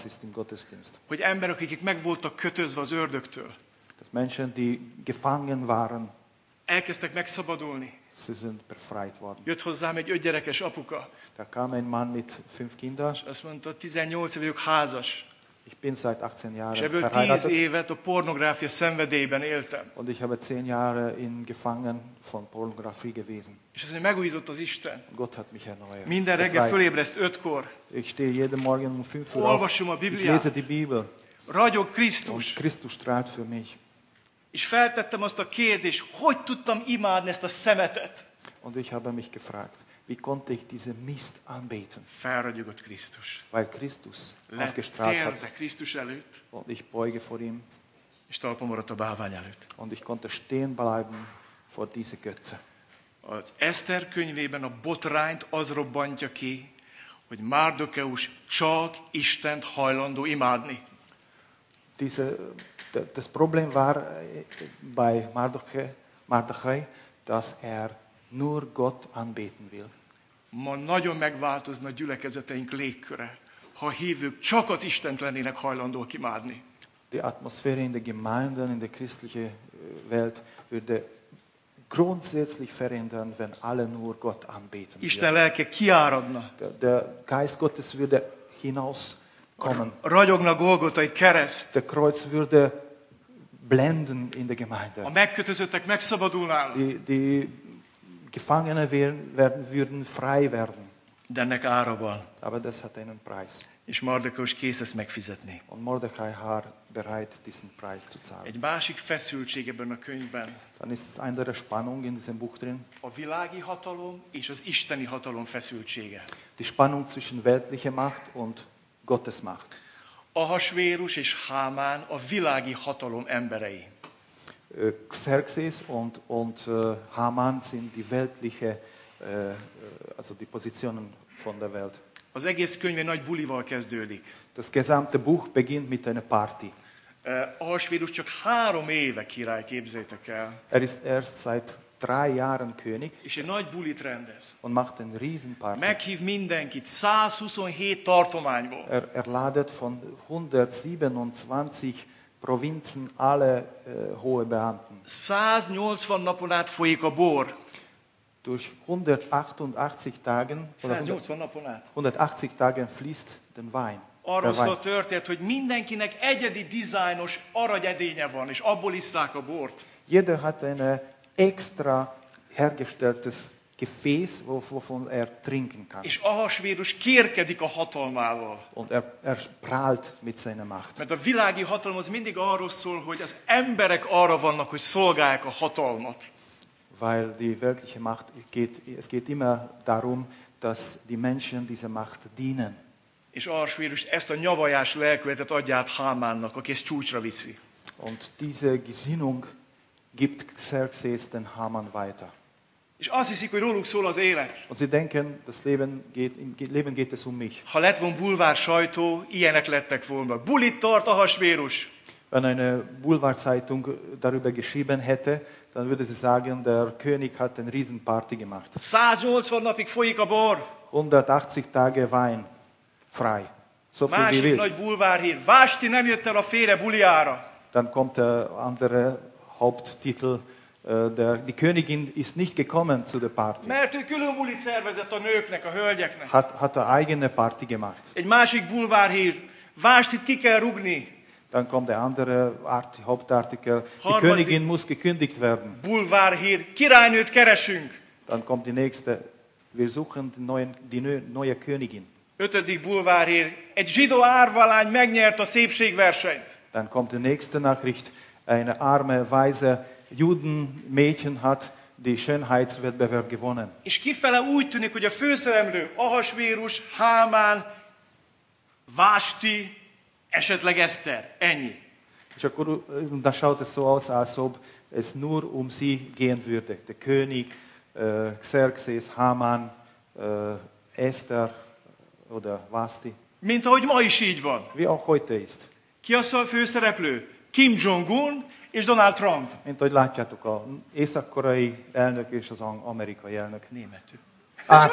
Hogy emberek, akik meg voltak kötözve az ördögtől, Dass Menschen, die gefangen waren, elkezdtek megszabadulni. sie sind befreit worden. Jött hozzám egy ötgyerekes apuka, Da kam ein Mann mit fünf Kindern. azt mondta, 18 év vagyok házas, Ich bin seit 18 és Jahren ebből 10 verheiratet. évet a pornográfia szenvedélyben éltem. Und ich habe zehn Jahre in Gefangen von Pornografie gewesen. És mondja, megújított az Isten. Gott hat mich erneuert. Minden reggel fölébreszt ötkor, Ich stehe jeden Morgen um 5 Uhr auf. olvasom a Ich lese Bibliát, die Bibel. ragyog Und Krisztus. Christus strahlt für mich. És feltettem azt a kérdést, hogy tudtam imádni ezt a szemetet? Und ich habe mich gefragt, wie konnte ich diese Mist anbeten? Felragyogott Krisztus. Weil Christus aufgestrahlt hat. Krisztus előtt, Und ich beuge vor ihm. és talpon maradt a bálvány előtt. Und ich konnte stehen bleiben vor diese Götze. Az Eszter könyvében a botrányt az robbantja ki, hogy Márdokeus csak Istent hajlandó imádni. Diese, das Problem war äh, bei Mardochai, dass er nur Gott anbeten will. Ma nagyon megváltozna a gyülekezeteink légköre, ha a hívők csak az Istent lennének hajlandók imádni. Die Atmosphäre in der Gemeinden, in der christlichen äh, Welt würde grundsätzlich verändern, wenn alle nur Gott anbeten. Isten würden. lelke kiáradna, Der, der Geist Gottes würde hinauskommen. ragyogna Golgotai kereszt, Der Kreuz würde blenden in der a Gemeinde. megkötözöttek megszabadulnának. Die, die Gefangene werden, würden frei werden. De ennek ára van. Aber das hat einen Preis. És Mardekus kész ezt megfizetni. Und Mordecai war bereit, diesen Preis zu zahlen. Egy másik feszültség ebben a könyvben Dann ist eine andere Spannung in diesem Buch drin. a világi hatalom és az isteni hatalom feszültsége. Die Spannung zwischen weltlicher Macht und Gottes Macht. Ahasvérus és Hámán a világi hatalom emberei. Äh, Xerxes und, und äh, Haman sind die weltliche, äh, also die Positionen von der Welt. Az egész könyv egy nagy bulival kezdődik. Das gesamte Buch beginnt mit einer Party. Ahasvérus csak három éve király, képzétek el, Er ist erst seit drei Jahren König és egy nagy bulit rendez. und macht eine Riesenparty. Meghív mindenkit 127 tartományból. Er, er ladet von 127 Provinzen alle äh, hohe Beamten. 180 napon át folyik a bor. Durch 188 Tagen, oder 100 180 napon át. 180 Tagen fließt den Wein. Arról szól történet, hogy mindenkinek egyedi dizájnos aranyedénye van, és abból iszták a bort. Jeder hat ein extra hergestelltes Gefäß, wo- wovon er trinken kann. És Ahasvérus kérkedik a hatalmával. Und er, er prahlt mit seiner Macht. Mert a világi hatalom az mindig arról szól, hogy az emberek arra vannak, hogy szolgálják a hatalmat. Weil die weltliche Macht geht, es geht immer darum, dass die Menschen dieser Macht dienen. És Ahasvérus ezt a nyavajás lelkületet adja át Hámánnak, aki ezt csúcsra viszi. Und diese Gesinnung gibt Xerxes den Haman weiter. És azt hiszik, hogy róluk szól az élet. Und sie denken, das Leben geht, im Leben geht es um mich. Ha lett volna bulvár sajtó, ilyenek lettek volna. Bulit tart Ahasvérus. Wenn eine Boulevardzeitung darüber geschrieben hätte, dann würde sie sagen, der König hat eine Riesenparty gemacht. 180 napig folyik a bor. 180 Tage Wein frei. So viel Másik nagy bulvárhír. Vásti nem jött el a fére buliára. Dann kommt der andere Haupttitel, der, die Königin ist nicht gekommen zu der Party. Mert ő külön bulit szervezett a nőknek, a hölgyeknek. Hat, hat er eigene Party gemacht. Egy másik bulvárhír. Vástit ki kell rugni. Dann kommt der andere Art, Hauptartikel, die Harmadik- Königin muss gekündigt werden. Bulvárhír. Királynőt keresünk. Dann kommt die nächste, wir suchen die, neuen, die neu- neue Königin. Ötödik bulvárhír. Egy zsidó árvalány megnyert a szépségversenyt. Dann kommt die nächste Nachricht, eine arme, weise Judenmädchen hat die Schönheitswettbewerb gewonnen. És kifele úgy tűnik, hogy a főszereplő Ahasvérus, Hámán, Vásti, esetleg Eszter. Ennyi. Und akkor- da schaut es so aus, als ob es nur um sie gehen würde. Der König, äh, Xerxes, Haman, äh, Esther oder Vasti, Mint ahogy ma is így van. wie auch heute ist. Ki a szó- főszereplő? Kim Jong-un és Donald Trump. Mint ahogy látjátok, a észak-koreai elnök és az ang- amerikai elnök. Németül. Ah.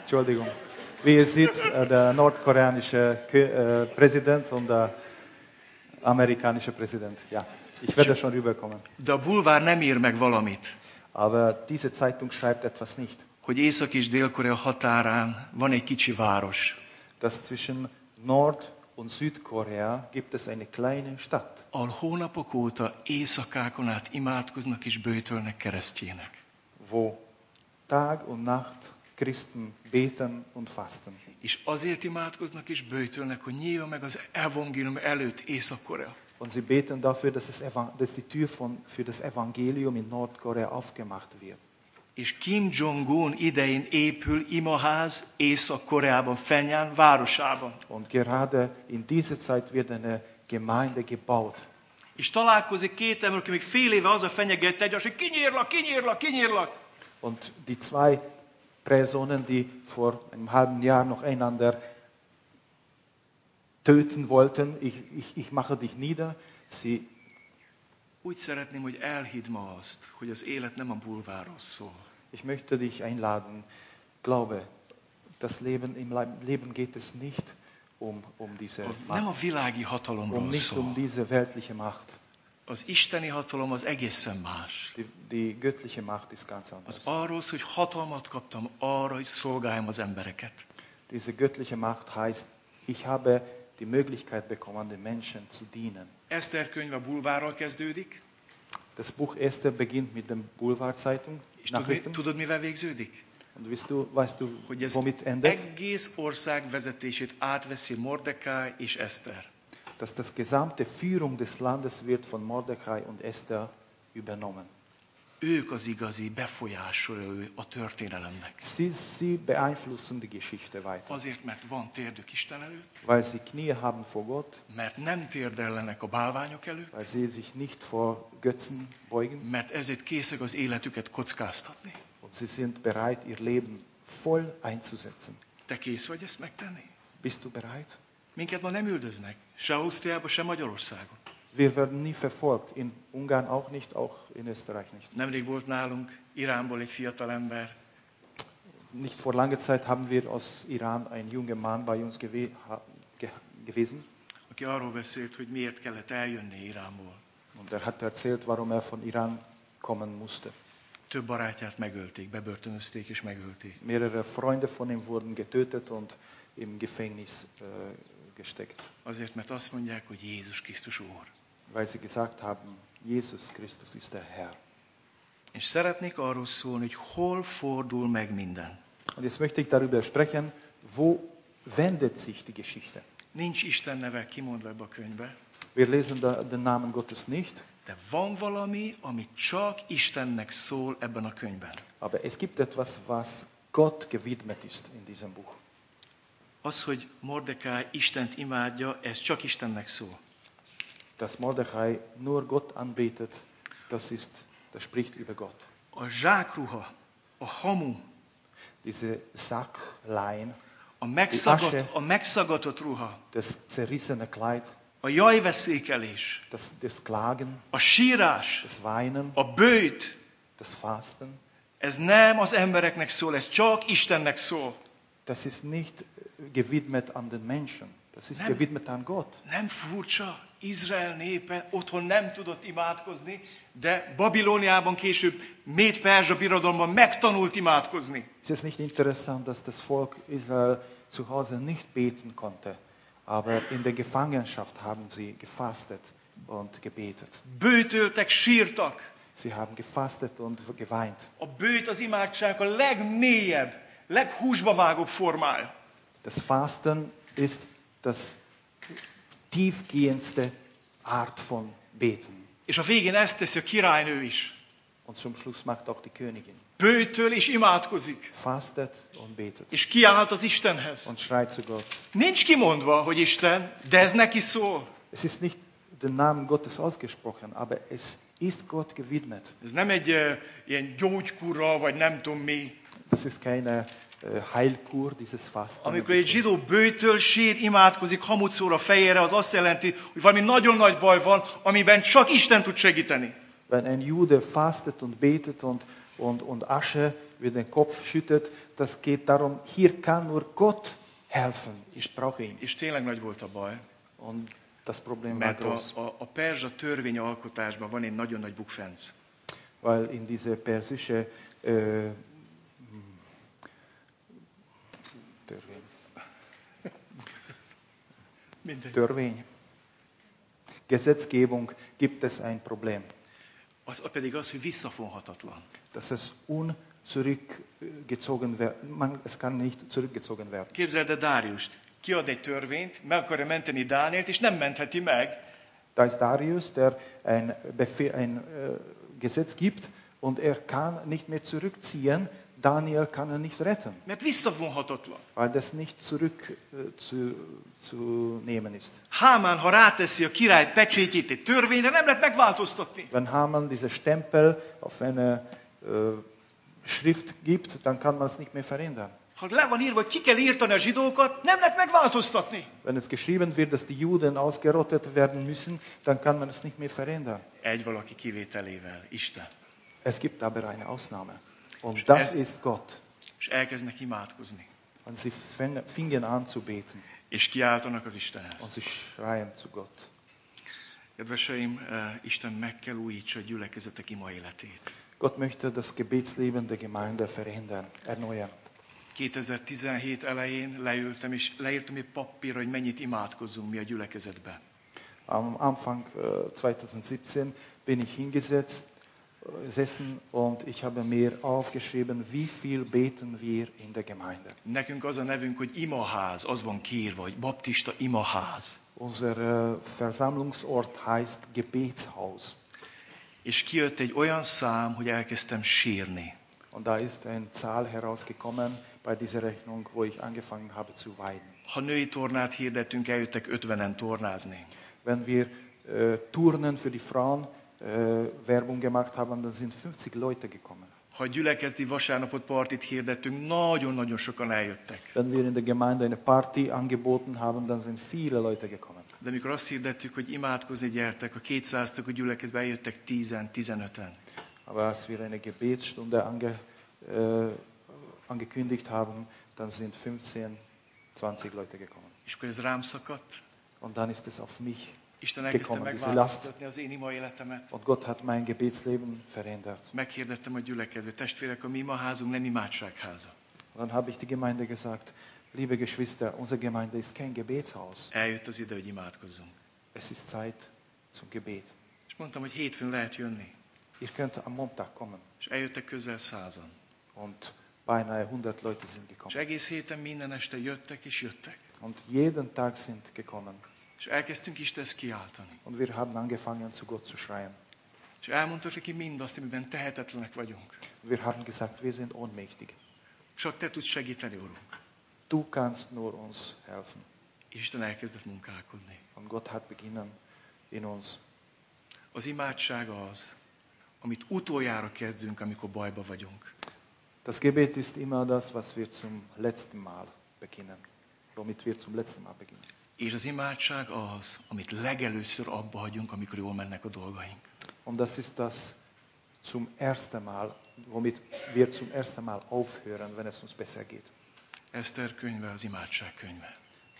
Entschuldigung. Wie ihr seht, äh, der nordkoreanische äh, Präsident und der amerikanische Präsident. Ja, ich werde schon rüberkommen. De a bulvár nem ír meg valamit, Aber diese Zeitung schreibt etwas nicht, hogy Észak és Dél-Korea határán van egy kicsi város, dass zwischen Nord- und Südkorea gibt es eine kleine Stadt, ahol hónapok óta éjszakákon át imádkoznak és bőtölnek keresztjének. wo Tag und Nacht Christen beten und fasten. És azért imádkoznak és bőtölnek, hogy nyílja meg az evangélium előtt Észak-Korea. Und sie beten dafür, dass, es, dass die Tür von, für das Evangelium in Nordkorea aufgemacht wird. És Kim Jong-un idején épül imaház Észak-Koreában, Fenyán városában. Und gerade in dieser Zeit wird eine Gemeinde gebaut. És találkozik két ember, aki még fél éve az a fenyeget egyes, hogy kinyírlak, kinyírlak, kinyírlak. Und die zwei Personen, die vor einem halben Jahr noch einander töten wollten, ich, ich, ich mache dich nieder, sie, Úgy szeretném, hogy elhidd ma azt, hogy az élet nem a bulváról szól. ich möchte dich einladen, glaube, das Leben im Le- Leben geht es nicht um, um diese A- Nem Macht, a világi um hatalomról nicht um szól. diese weltliche Macht. Az isteni hatalom az egészen más. Die, die göttliche Macht ist ganz Az anders. arról szól, hogy hatalmat kaptam arra, hogy szolgáljam az embereket. Diese göttliche Macht heißt, ich habe die Möglichkeit bekommen, den Menschen zu dienen. Eszter könyve bulvárral kezdődik, Das Buch Esther beginnt mit dem Boulevardzeitung, És tudod, tudod, mivel végződik? Und weißt du, weißt du Hogy ez womit endet? egész ország vezetését átveszi Mordekáj és Eszter. Dass das gesamte Führung des Landes wird von Mordecai und Esther übernommen. Ők az igazi befolyásolói a történelemnek. Sie, sie beeinflussen die Geschichte weiter, Azért, mert van térdük Isten előtt, weil sie Knie haben vor Gott, mert nem térdellenek a bálványok előtt, weil sie sich nicht vor Götzen beugen mert ezért készek az életüket kockáztatni. und sie sind bereit, ihr Leben voll einzusetzen. Te kész vagy ezt megtenni? Bist du bereit? Minket ma nem üldöznek, se Ausztriában, se Magyarországon. Wir werden nie verfolgt, in Ungarn auch nicht, auch in Österreich nicht. Nemrég volt nálunk Iránból egy fiatal ember, Nicht vor langer Zeit haben wir aus Iran einen jungen Mann bei uns gewe ge gewesen aki arról beszélt, hogy miért kellett eljönni Iránból. und er hat erzählt, warum er von Iran kommen musste. Több barátját megölték, bebörtönözték és megölték. Mehrere Freunde von ihm wurden getötet und im Gefängnis äh, gesteckt, Azért, mert azt mondják, hogy Jézus Krisztus Úr. Weil sie gesagt haben, Jesus Christus ist der Herr. És szeretnék arról szólni, hogy hol fordul meg minden. Und jetzt möchte ich darüber sprechen, wo wendet sich die Geschichte. Nincs Isten neve kimondva ebbe a könyvbe, Wir lesen da, den Namen Gottes nicht, de van valami, ami csak Istennek szól ebben a könyvben. aber es gibt etwas, was Gott gewidmet ist in diesem Buch. Az, hogy Mordekáj Istent imádja, ez csak Istennek szól. Dass Mordechai nur Gott anbetet, das, ist, das spricht über Gott. A zsákruha, a hamu, Diese Sacklein, a, megszagat, Asche. a megszagatott ruha, das zerrissene Kleid, a jajveszékelés, das, das Klagen, a sírás, das Weinen, a bőjt, das Fasten, ez nem az embereknek szól, ez csak Istennek szól. das ist nicht gewidmet an den Menschen, das ist Nem. gewidmet an Gott. Nem furcsa, Izrael népe otthon nem tudott imádkozni, de Babilóniában később Méd Perzsa birodalomban megtanult imádkozni. Ist es nicht interessant, dass das Volk Israel zu Hause nicht beten konnte, aber in der Gefangenschaft haben sie gefastet und gebetet. Bőtöltek, sírtak. Sie haben gefastet und geweint. A bőt az imádság a legmélyebb, leghúsba vágóbb formája. Das Fasten ist das tiefgehendste Art von Beten. És a végén ezt teszi a királynő is. Und zum Schluss macht auch die Königin. Bőtől és imádkozik. Fastet und betet És kiállt az Istenhez. und schreit zu Gott. Nincs kimondva, hogy Isten, de ez neki szól. Es ist nicht den Namen Gottes ausgesprochen, aber es ist Gott gewidmet. Ez nem egy uh, ilyen gyógykura, vagy nem tudom mi. Das ist keine äh, Heilkur, dieses Fasten. Amikor egy zsidó bőtől sír, imádkozik, a fejére, az azt jelenti, hogy valami nagyon nagy baj van, amiben csak Isten tud segíteni. Wenn ein Jude fastet und betet und, und, und Asche über den Kopf schüttet, das geht darum, hier kann nur Gott helfen. Ich brauche ihn. És tényleg nagy volt a baj, Und das Problem war mert a, groß, a, a perzsa törvényalkotásban van egy nagyon nagy bukfenc. weil in diese persische äh, Törvény, Gesetzgebung gibt es ein Problem, Az pedig az, hogy visszafonhatatlan. dass es unzurückgezogen werden, man, es kann nicht zurückgezogen werden. Képzeld el Dáriust. Kiad egy törvényt, meg akarja menteni Dánielt, és nem mentheti meg, Da ist Darius, der ein, Befehl, ein äh, Gesetz gibt und er kann nicht mehr zurückziehen. Daniel kann er nicht retten, mert visszavonhatatlan. weil das nicht zurück äh, zu, zu nehmen ist. Hámán, ha ráteszi a király pecsétjét egy törvényre, nem lehet megváltoztatni. Wenn Haman diese Stempel auf eine äh, Schrift gibt, dann kann man es nicht mehr verändern. Ha le van írva, hogy ki kell írtani a zsidókat, nem lehet megváltoztatni. Wenn es geschrieben wird, dass die Juden ausgerottet werden müssen, dann kann man es nicht mehr verändern. Egy valaki kivételével, Isten. Es gibt aber eine Ausnahme. Und das ist Gott. És elkezdnek imádkozni. Und sie fing- fingen an zu beten. És kiáltanak az Und Istenhez. sie schreien zu Gott. Kedveseim, eh, Isten meg kell újítsa a gyülekezetek ima életét. Gott möchte das Gebetsleben der Gemeinde verändern, erneuern. 2017 elején leültem, és leírtam egy papírra, hogy mennyit imádkozunk mi a gyülekezetben. Am Anfang äh, 2017 bin ich hingesetzt, gesessen und ich habe mir aufgeschrieben, wie viel beten wir in der Gemeinde. Nekünk az a nevünk, hogy imaház, az van kiírva, hogy baptista imaház. Unser äh, Versammlungsort heißt Gebetshaus. És kijött egy olyan szám, hogy elkezdtem sírni. Und da ist ein Zahl herausgekommen bei dieser Rechnung, wo ich angefangen habe zu weinen. Ha női tornát hirdettünk, eljöttek 50-en tornázni. Wenn wir äh, Turnen für die Frauen Werbung gemacht haben, dann sind 50 Leute gekommen. Ha gyülekezdi vasárnapot partit hirdettünk, nagyon-nagyon sokan eljöttek. Wenn wir in der Gemeinde eine Party angeboten haben, dann sind viele Leute gekommen. De amikor azt hirdettük, hogy imádkozni gyertek, a 200 a gyülekezbe eljöttek 10-15-en. Aber als wir eine Gebetsstunde ange, äh, angekündigt haben, dann sind 15, 20 Leute gekommen. És akkor ez rám szakadt. Und dann ist es auf mich. Isten elkezdte megváltoztatni az én ima életemet. Und Gott hat mein Gebetsleben verändert. Meghirdettem a gyülekezbe, testvérek, a mi imaházunk nem imádságháza. Und dann habe ich die Gemeinde gesagt, liebe Geschwister, unsere Gemeinde ist kein Gebetshaus. Eljött az ide, hogy imádkozzunk. Es ist Zeit zum Gebet. És mondtam, hogy hétfőn lehet jönni. Ihr könnt am Montag kommen. És eljöttek közel százan. Und beinahe 100 Leute sind És gekommen. egész héten minden este jöttek és jöttek. Und jeden Tag sind gekommen. És elkezdtünk Istenhez kiáltani. Und wir haben angefangen, zu Gott zu schreien. És elmondtak neki mindazt, amiben tehetetlenek vagyunk. Wir haben gesagt, wir sind ohnmächtig. Csak te tudsz segíteni, Urunk. Du kannst nur uns helfen. És Isten elkezdett munkálkodni. Und Gott hat beginnen in uns. Az imádság az, amit utoljára kezdünk, amikor bajba vagyunk. Das Gebet ist immer das, was wir zum letzten Mal beginnen. Womit wir zum letzten Mal beginnen. És az imádság az, amit legelőször abba hagyunk, amikor jól mennek a dolgaink. Und das ist das zum ersten Mal, womit wir zum ersten Mal aufhören, wenn es uns besser geht. Eszter könyve az imádság könyve.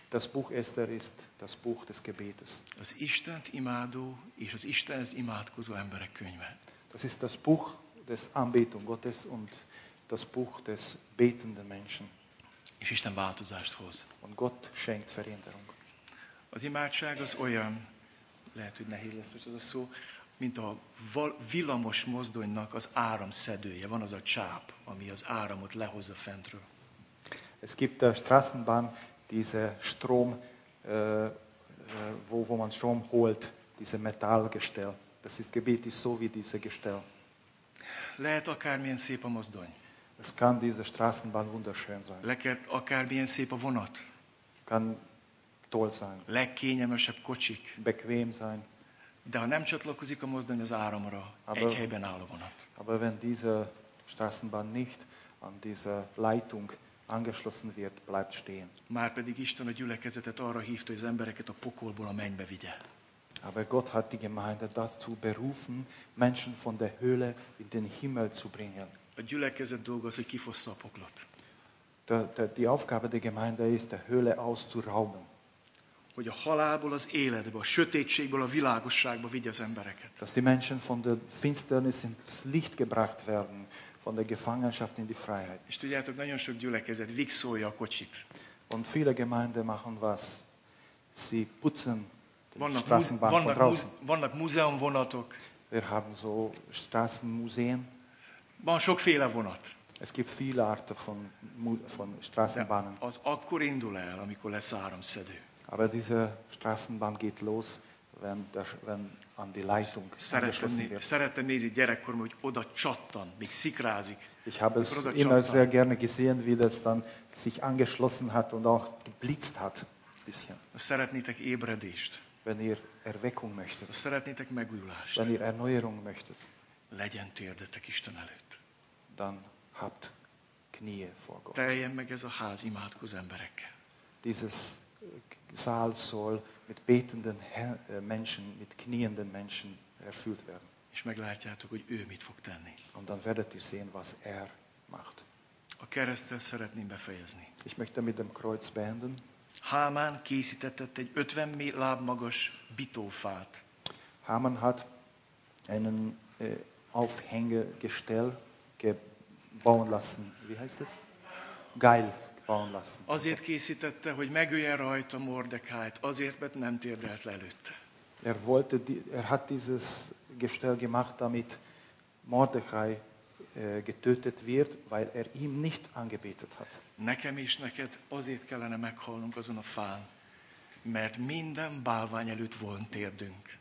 Das Buch Esther ist das Buch des Gebetes. Az Istent imádó és az Istenhez imádkozó emberek könyve. Das ist das Buch des Anbetung Gottes und das Buch des betenden Menschen. És Isten változást hoz. Und Gott schenkt Veränderung. Az imádság az olyan, lehet, hogy nehéz lesz most az a szó, mint a villamos mozdonynak az áramszedője. Van az a csáp, ami az áramot lehozza fentről. Es gibt der Straßenbahn diese Strom, äh, äh, wo, wo man Strom holt, diese Metallgestell. Das ist Gebet ist so wie diese Gestell. Lehet akármilyen szép a mozdony. Es kann diese Straßenbahn wunderschön sein, Lehet akármilyen szép a vonat. kann toll sein, Legkényelmesebb kocsik. bequem sein. De ha nem csatlakozik a mozdony az áramra, Aber- egy helyben áll a vonat. Aber wenn diese Straßenbahn nicht an diese Leitung angeschlossen wird, bleibt stehen. Márpedig Isten a gyülekezetet arra hívta, hogy az embereket a pokolból a mennybe vigye. Aber Gott hat die Gemeinde dazu berufen, Menschen von der Höhle in den Himmel zu bringen. A gyülekezet dolga az, hogy kifossza a poklot. Die Aufgabe der Gemeinde ist, der Höhle auszurauben. Hogy a halálból az életbe, a sötétségből a világosságba vigye az embereket. Dass die Menschen von der Finsternis ins Licht gebracht werden, von der Gefangenschaft in die Freiheit. És tudjátok, nagyon sok gyülekezet vixolja a kocsit. Und viele Gemeinden machen was? Sie putzen die Vannak, Straßenbahn von draußen. vannak múzeumvonatok, Wir haben so Straßenmuseen. van sokféle vonat. Es gibt viele Arten von, von De Straßenbahnen. az akkor indul el, amikor lesz áramszedő. Aber diese Straßenbahn geht los, wenn, der, wenn an die Leitung Szerettem, wird. szerettem nézni gyerekkorom, hogy oda csattan, még szikrázik. Ich habe es immer Jonathan. sehr gerne gesehen, wie das dann sich angeschlossen hat und auch geblitzt hat. Bisschen. Szeretnétek ébredést, Wenn ihr Erweckung möchtet, szeretnétek megújulást, wenn ihr Erneuerung möchtet, legyen térdetek Isten előtt. dann habt Knie vor Gott. Teljen meg ez a ház imádkozó emberekkel. Dieses Saal soll mit betenden äh, Menschen, mit knienden Menschen erfüllt werden. És meglátjátok, hogy ő mit fog tenni. Und dann werdet ihr sehen, was er macht. A keresztel szeretném befejezni. Ich möchte mit dem Kreuz beenden. Hámán készítetett egy 50 mé- láb magas bitófát. Haman hat einen äh, Aufhängegestell gebauen lassen. Wie heißt das? Geil lassen. Azért készítette, hogy megölje rajta Mordekájt, azért, mert nem térdelt le előtte. Er, wollte, er hat dieses Gestell gemacht, damit Mordechai äh, getötet wird, weil er ihm nicht angebetet hat. Nekem és neked azért kellene meghalnunk azon a fán, mert minden bálvány előtt volna térdünk.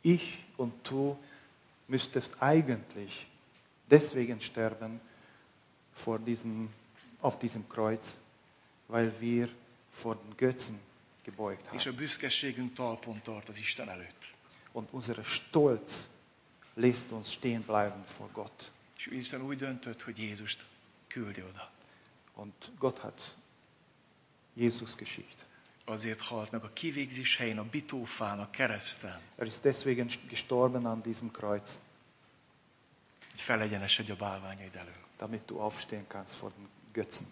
Ich und du müsstest eigentlich deswegen sterben vor diesem, auf diesem Kreuz, weil wir vor den Götzen gebeugt És a haben. büszkeségünk talpon tart az Isten előtt. Und unser Stolz lässt uns stehen bleiben vor Gott. És Isten úgy döntött, hogy Jézust küldi oda. Und Gott hat Jesus geschickt. Azért halt meg a kivégzés helyén, a bitófán, a kereszten, Er ist deswegen gestorben an diesem Kreuz, hogy felegyenesedj a bálványaid elől. damit du aufstehen kannst vor den Götzen,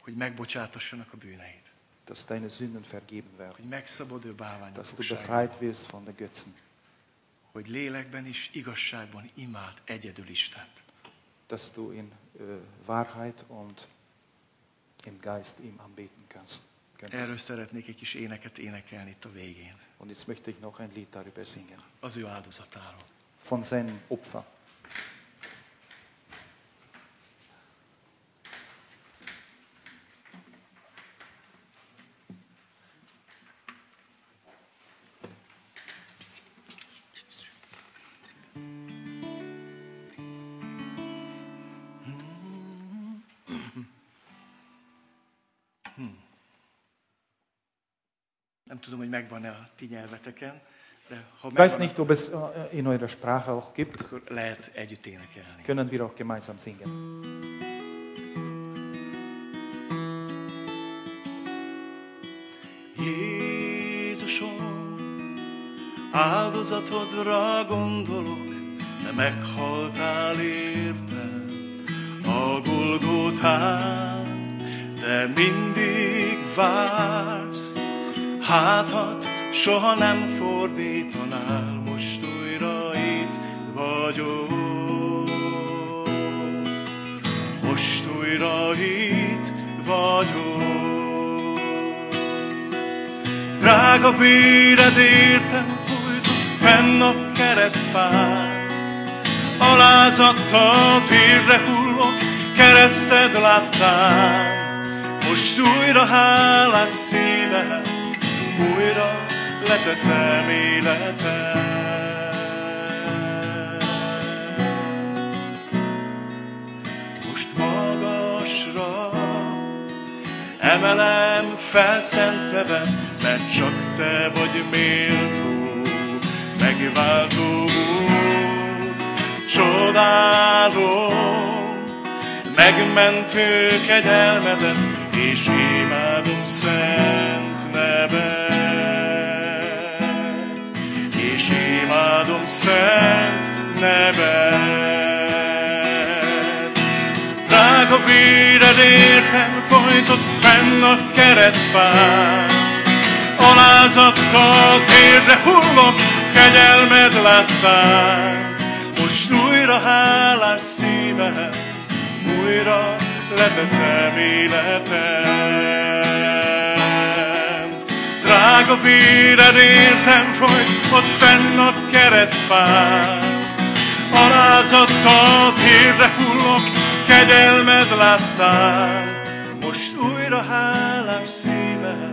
Hogy megbocsátassanak a bűneid. dass deine Sünden vergeben werden, Hogy megszabadulj a bálványok dass du befreit wirst von den Götzen, Hogy lélekben és igazságban imád egyedül Istent. dass du in äh, Wahrheit und im Geist ihm anbeten kannst. Erről könntest. szeretnék egy kis éneket énekelni itt a végén. Und jetzt möchte ich noch ein Lied darüber singen, Az ő áldozatáról. von seinem Opfer. Nem tudom, hogy megvan-e a ti nyelveteken, de ha Ich weiß megvan, nicht, ob es in eurer Sprache auch gibt. akkor lehet együtt énekelni. Können wir auch gemeinsam singen. Jézusom, áldozatodra gondolok, te meghaltál értem a Golgotán, te mindig vársz, hátat soha nem fordítanál, most újra itt vagyok. Most újra itt vagyok. Drága véred értem folyton fenn a keresztfán. Alázattal térre hullok, kereszted láttál. Most újra hálás szívem, újra leteszem életem. Most magasra Emelem fel szent neved, mert csak te vagy méltó, megváltó úr. Csodálom, megmentő kegyelmedet, és imádom szent neved. És imádom szent neved. Drága véred értem folytott fenn a keresztfán. Alázattal térre hullok, kegyelmed láttál. Most újra hálás szívem, újra leteszem életem. Drága véred értem folyt ott fenn a keresztfán. Alázattal térre hullok, kegyelmed láttál. Most újra hálás szívem,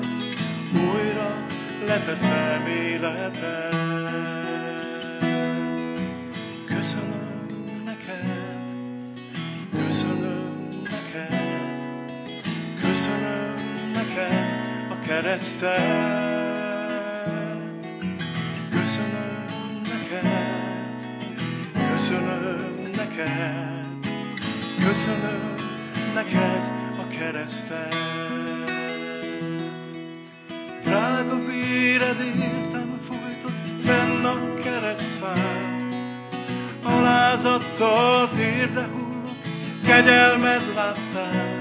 újra leteszem életem. Köszönöm neked, köszönöm neked, köszönöm neked keresztet. Köszönöm neked, köszönöm neked, köszönöm neked a keresztet. Drága véred értem folytott fenn a keresztfán, alázattal térre hullok, kegyelmed láttál.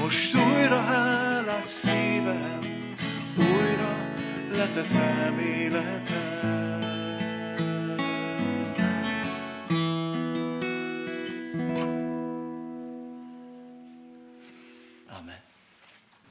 Most újra hálás szívem, újra leteszem életem.